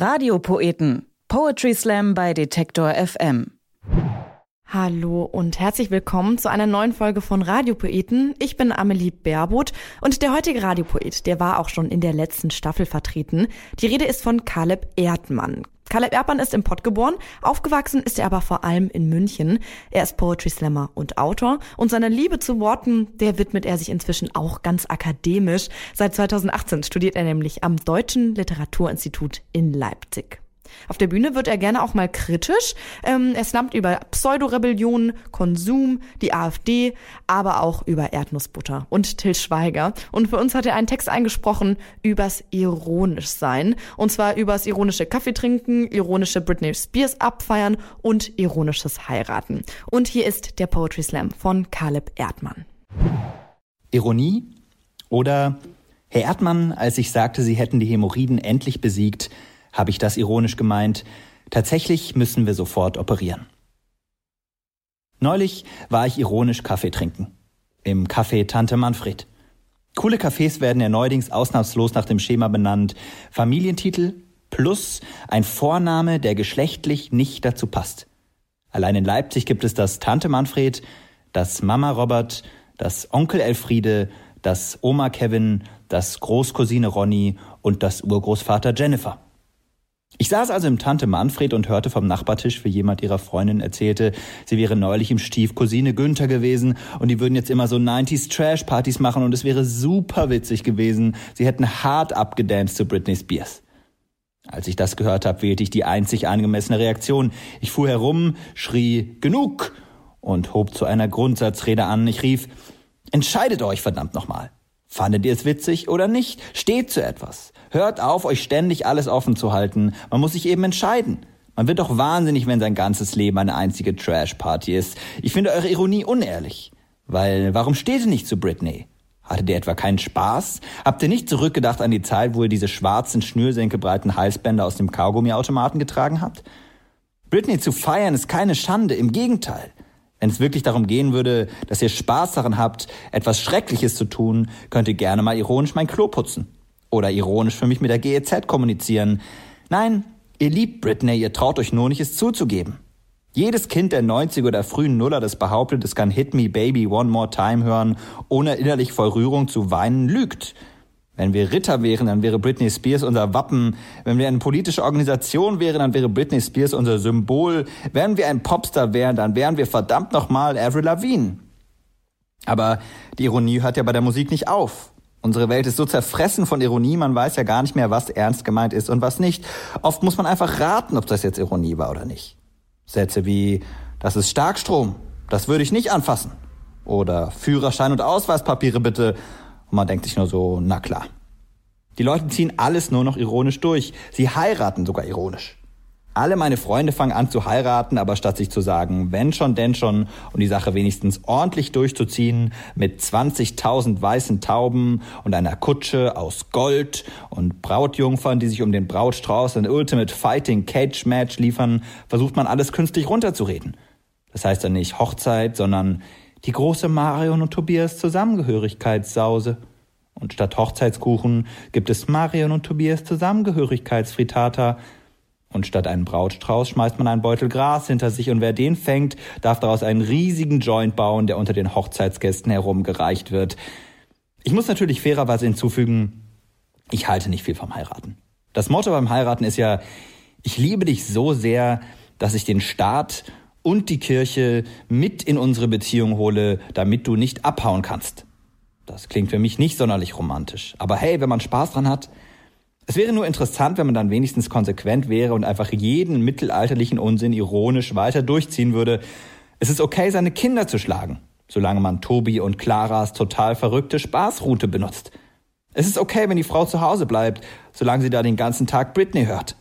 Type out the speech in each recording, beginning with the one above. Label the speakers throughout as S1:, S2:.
S1: Radiopoeten. Poetry Slam bei Detektor FM.
S2: Hallo und herzlich willkommen zu einer neuen Folge von Radiopoeten. Ich bin Amelie Baerboth und der heutige Radiopoet, der war auch schon in der letzten Staffel vertreten. Die Rede ist von Caleb Erdmann. Caleb Erdmann ist im Pott geboren, aufgewachsen ist er aber vor allem in München. Er ist Poetry Slammer und Autor und seiner Liebe zu Worten, der widmet er sich inzwischen auch ganz akademisch. Seit 2018 studiert er nämlich am Deutschen Literaturinstitut in Leipzig. Auf der Bühne wird er gerne auch mal kritisch. Ähm, er snappt über Pseudorebellion, Konsum, die AfD, aber auch über Erdnussbutter und Till Schweiger. Und für uns hat er einen Text eingesprochen übers ironisch sein. Und zwar übers ironische Kaffee trinken, ironische Britney Spears abfeiern und ironisches Heiraten. Und hier ist der Poetry Slam von Caleb Erdmann.
S3: Ironie oder Herr Erdmann, als ich sagte, Sie hätten die Hämorrhoiden endlich besiegt, habe ich das ironisch gemeint. Tatsächlich müssen wir sofort operieren. Neulich war ich ironisch Kaffee trinken. Im Café Tante Manfred. Coole Cafés werden ja neuerdings ausnahmslos nach dem Schema benannt. Familientitel plus ein Vorname, der geschlechtlich nicht dazu passt. Allein in Leipzig gibt es das Tante Manfred, das Mama Robert, das Onkel Elfriede, das Oma Kevin, das Großcousine Ronny und das Urgroßvater Jennifer. Ich saß also im Tante Manfred und hörte vom Nachbartisch, wie jemand ihrer Freundin erzählte, sie wäre neulich im Stiefcousine Günther gewesen und die würden jetzt immer so 90s Trash-Partys machen und es wäre super witzig gewesen. Sie hätten hart abgedanced zu Britney Spears. Als ich das gehört habe, wählte ich die einzig angemessene Reaktion. Ich fuhr herum, schrie Genug und hob zu einer Grundsatzrede an. Ich rief Entscheidet euch verdammt nochmal. Fandet ihr es witzig oder nicht? Steht zu etwas. Hört auf, euch ständig alles offen zu halten. Man muss sich eben entscheiden. Man wird doch wahnsinnig, wenn sein ganzes Leben eine einzige Trash-Party ist. Ich finde eure Ironie unehrlich. Weil, warum steht ihr nicht zu Britney? Hattet ihr etwa keinen Spaß? Habt ihr nicht zurückgedacht an die Zeit, wo ihr diese schwarzen, schnürsenkelbreiten Halsbänder aus dem Kaugummiautomaten getragen habt? Britney zu feiern ist keine Schande, im Gegenteil. Wenn es wirklich darum gehen würde, dass ihr Spaß daran habt, etwas Schreckliches zu tun, könnt ihr gerne mal ironisch mein Klo putzen. Oder ironisch für mich mit der GEZ kommunizieren. Nein, ihr liebt Britney, ihr traut euch nur nicht, es zuzugeben. Jedes Kind der 90er oder frühen Nuller, das behauptet, es kann Hit Me Baby One More Time hören, ohne innerlich vor Rührung zu weinen, lügt. Wenn wir Ritter wären, dann wäre Britney Spears unser Wappen. Wenn wir eine politische Organisation wären, dann wäre Britney Spears unser Symbol. Wenn wir ein Popstar wären, dann wären wir verdammt nochmal Avril Lavigne. Aber die Ironie hört ja bei der Musik nicht auf. Unsere Welt ist so zerfressen von Ironie, man weiß ja gar nicht mehr, was ernst gemeint ist und was nicht. Oft muss man einfach raten, ob das jetzt Ironie war oder nicht. Sätze wie, das ist Starkstrom, das würde ich nicht anfassen. Oder Führerschein und Ausweispapiere bitte. Und man denkt sich nur so, na klar. Die Leute ziehen alles nur noch ironisch durch. Sie heiraten sogar ironisch. Alle meine Freunde fangen an zu heiraten, aber statt sich zu sagen, wenn schon, denn schon, und die Sache wenigstens ordentlich durchzuziehen, mit 20.000 weißen Tauben und einer Kutsche aus Gold und Brautjungfern, die sich um den Brautstrauß ein Ultimate Fighting Cage Match liefern, versucht man alles künstlich runterzureden. Das heißt dann nicht Hochzeit, sondern die große Marion und Tobias Zusammengehörigkeitssause. Und statt Hochzeitskuchen gibt es Marion und Tobias Zusammengehörigkeitsfritata, und statt einen Brautstrauß schmeißt man einen Beutel Gras hinter sich und wer den fängt, darf daraus einen riesigen Joint bauen, der unter den Hochzeitsgästen herumgereicht wird. Ich muss natürlich fairerweise hinzufügen, ich halte nicht viel vom Heiraten. Das Motto beim Heiraten ist ja, ich liebe dich so sehr, dass ich den Staat und die Kirche mit in unsere Beziehung hole, damit du nicht abhauen kannst. Das klingt für mich nicht sonderlich romantisch. Aber hey, wenn man Spaß dran hat, es wäre nur interessant, wenn man dann wenigstens konsequent wäre und einfach jeden mittelalterlichen Unsinn ironisch weiter durchziehen würde. Es ist okay, seine Kinder zu schlagen, solange man Tobi und Claras total verrückte Spaßroute benutzt. Es ist okay, wenn die Frau zu Hause bleibt, solange sie da den ganzen Tag Britney hört.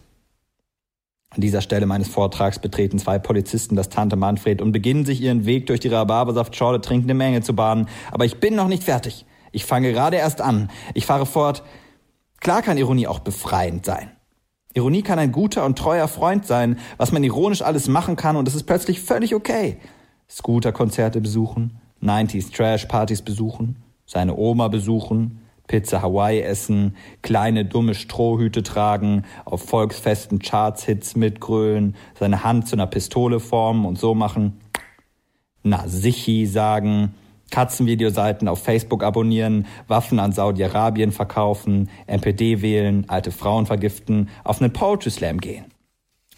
S3: An dieser Stelle meines Vortrags betreten zwei Polizisten das Tante Manfred und beginnen sich ihren Weg durch die Rhabarbersaftschorle trinkende Menge zu bahnen. Aber ich bin noch nicht fertig. Ich fange gerade erst an. Ich fahre fort. Klar kann Ironie auch befreiend sein. Ironie kann ein guter und treuer Freund sein, was man ironisch alles machen kann und es ist plötzlich völlig okay. Scooter-Konzerte besuchen, 90s Trash-Partys besuchen, seine Oma besuchen, Pizza Hawaii essen, kleine dumme Strohhüte tragen, auf Volksfesten Charts-Hits mitgrölen, seine Hand zu einer Pistole formen und so machen. Na, Sichi sagen, Katzenvideoseiten auf Facebook abonnieren, Waffen an Saudi-Arabien verkaufen, NPD wählen, alte Frauen vergiften, auf einen Poetry Slam gehen.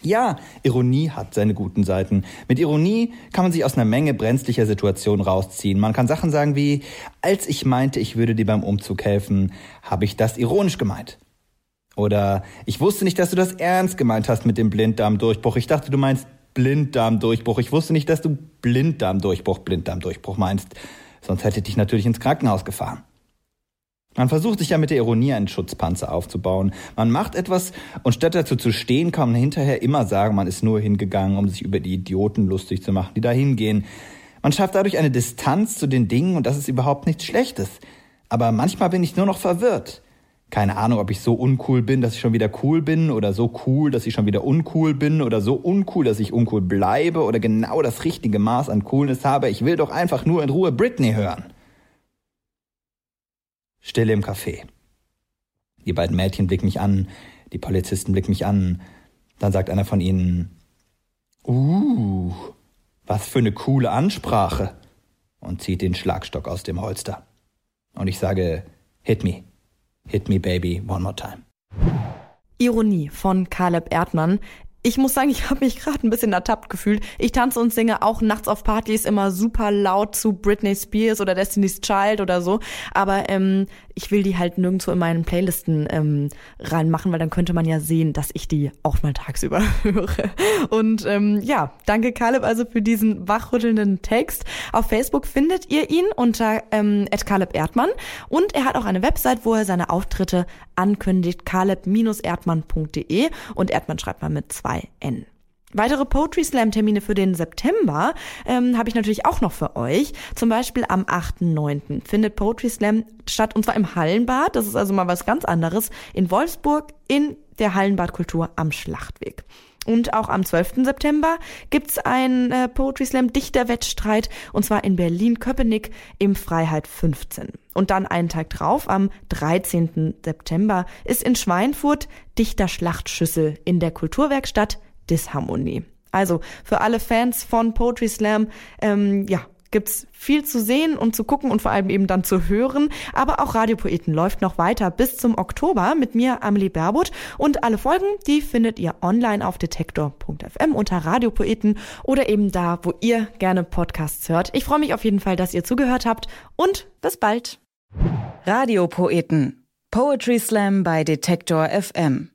S3: Ja, Ironie hat seine guten Seiten. Mit Ironie kann man sich aus einer Menge brenzlicher Situationen rausziehen. Man kann Sachen sagen wie, als ich meinte, ich würde dir beim Umzug helfen, habe ich das ironisch gemeint. Oder ich wusste nicht, dass du das ernst gemeint hast mit dem Blinddarmdurchbruch. Ich dachte, du meinst Blinddarmdurchbruch. Ich wusste nicht, dass du Blinddarmdurchbruch, Blinddarmdurchbruch meinst. Sonst hätte ich dich natürlich ins Krankenhaus gefahren. Man versucht sich ja mit der Ironie einen Schutzpanzer aufzubauen. Man macht etwas und statt dazu zu stehen, kann man hinterher immer sagen, man ist nur hingegangen, um sich über die Idioten lustig zu machen, die da hingehen. Man schafft dadurch eine Distanz zu den Dingen und das ist überhaupt nichts Schlechtes. Aber manchmal bin ich nur noch verwirrt. Keine Ahnung, ob ich so uncool bin, dass ich schon wieder cool bin oder so cool, dass ich schon wieder uncool bin oder so uncool, dass ich uncool bleibe oder genau das richtige Maß an Coolness habe. Ich will doch einfach nur in Ruhe Britney hören. Stille im Café. Die beiden Mädchen blicken mich an, die Polizisten blicken mich an. Dann sagt einer von ihnen, Uh, was für eine coole Ansprache. Und zieht den Schlagstock aus dem Holster. Und ich sage, hit me. Hit me, baby, one more time.
S2: Ironie von Caleb Erdmann. Ich muss sagen, ich habe mich gerade ein bisschen ertappt gefühlt. Ich tanze und singe auch nachts auf Partys immer super laut zu Britney Spears oder Destiny's Child oder so. Aber ähm, ich will die halt nirgendwo in meinen Playlisten ähm, reinmachen, weil dann könnte man ja sehen, dass ich die auch mal tagsüber höre. Und ähm, ja, danke Caleb also für diesen wachrüttelnden Text. Auf Facebook findet ihr ihn unter ähm, Caleb Erdmann und er hat auch eine Website, wo er seine Auftritte ankündigt, caleb-erdmann.de und Erdmann schreibt man mit zwei N. Weitere Poetry Slam Termine für den September ähm, habe ich natürlich auch noch für euch. Zum Beispiel am 8.9. findet Poetry Slam statt und zwar im Hallenbad. Das ist also mal was ganz anderes in Wolfsburg in der Hallenbadkultur am Schlachtweg. Und auch am 12. September gibt's einen äh, Poetry Slam Dichterwettstreit und zwar in Berlin-Köpenick im Freiheit 15. Und dann einen Tag drauf, am 13. September, ist in Schweinfurt Dichterschlachtschüssel in der Kulturwerkstatt Disharmonie. Also für alle Fans von Poetry Slam, ähm, ja, gibt's viel zu sehen und zu gucken und vor allem eben dann zu hören. Aber auch Radiopoeten läuft noch weiter bis zum Oktober mit mir, Amelie Berbot. Und alle Folgen, die findet ihr online auf detektor.fm unter Radiopoeten oder eben da, wo ihr gerne Podcasts hört. Ich freue mich auf jeden Fall, dass ihr zugehört habt und bis bald.
S1: Radiopoeten. Poetry Slam bei Detektor FM.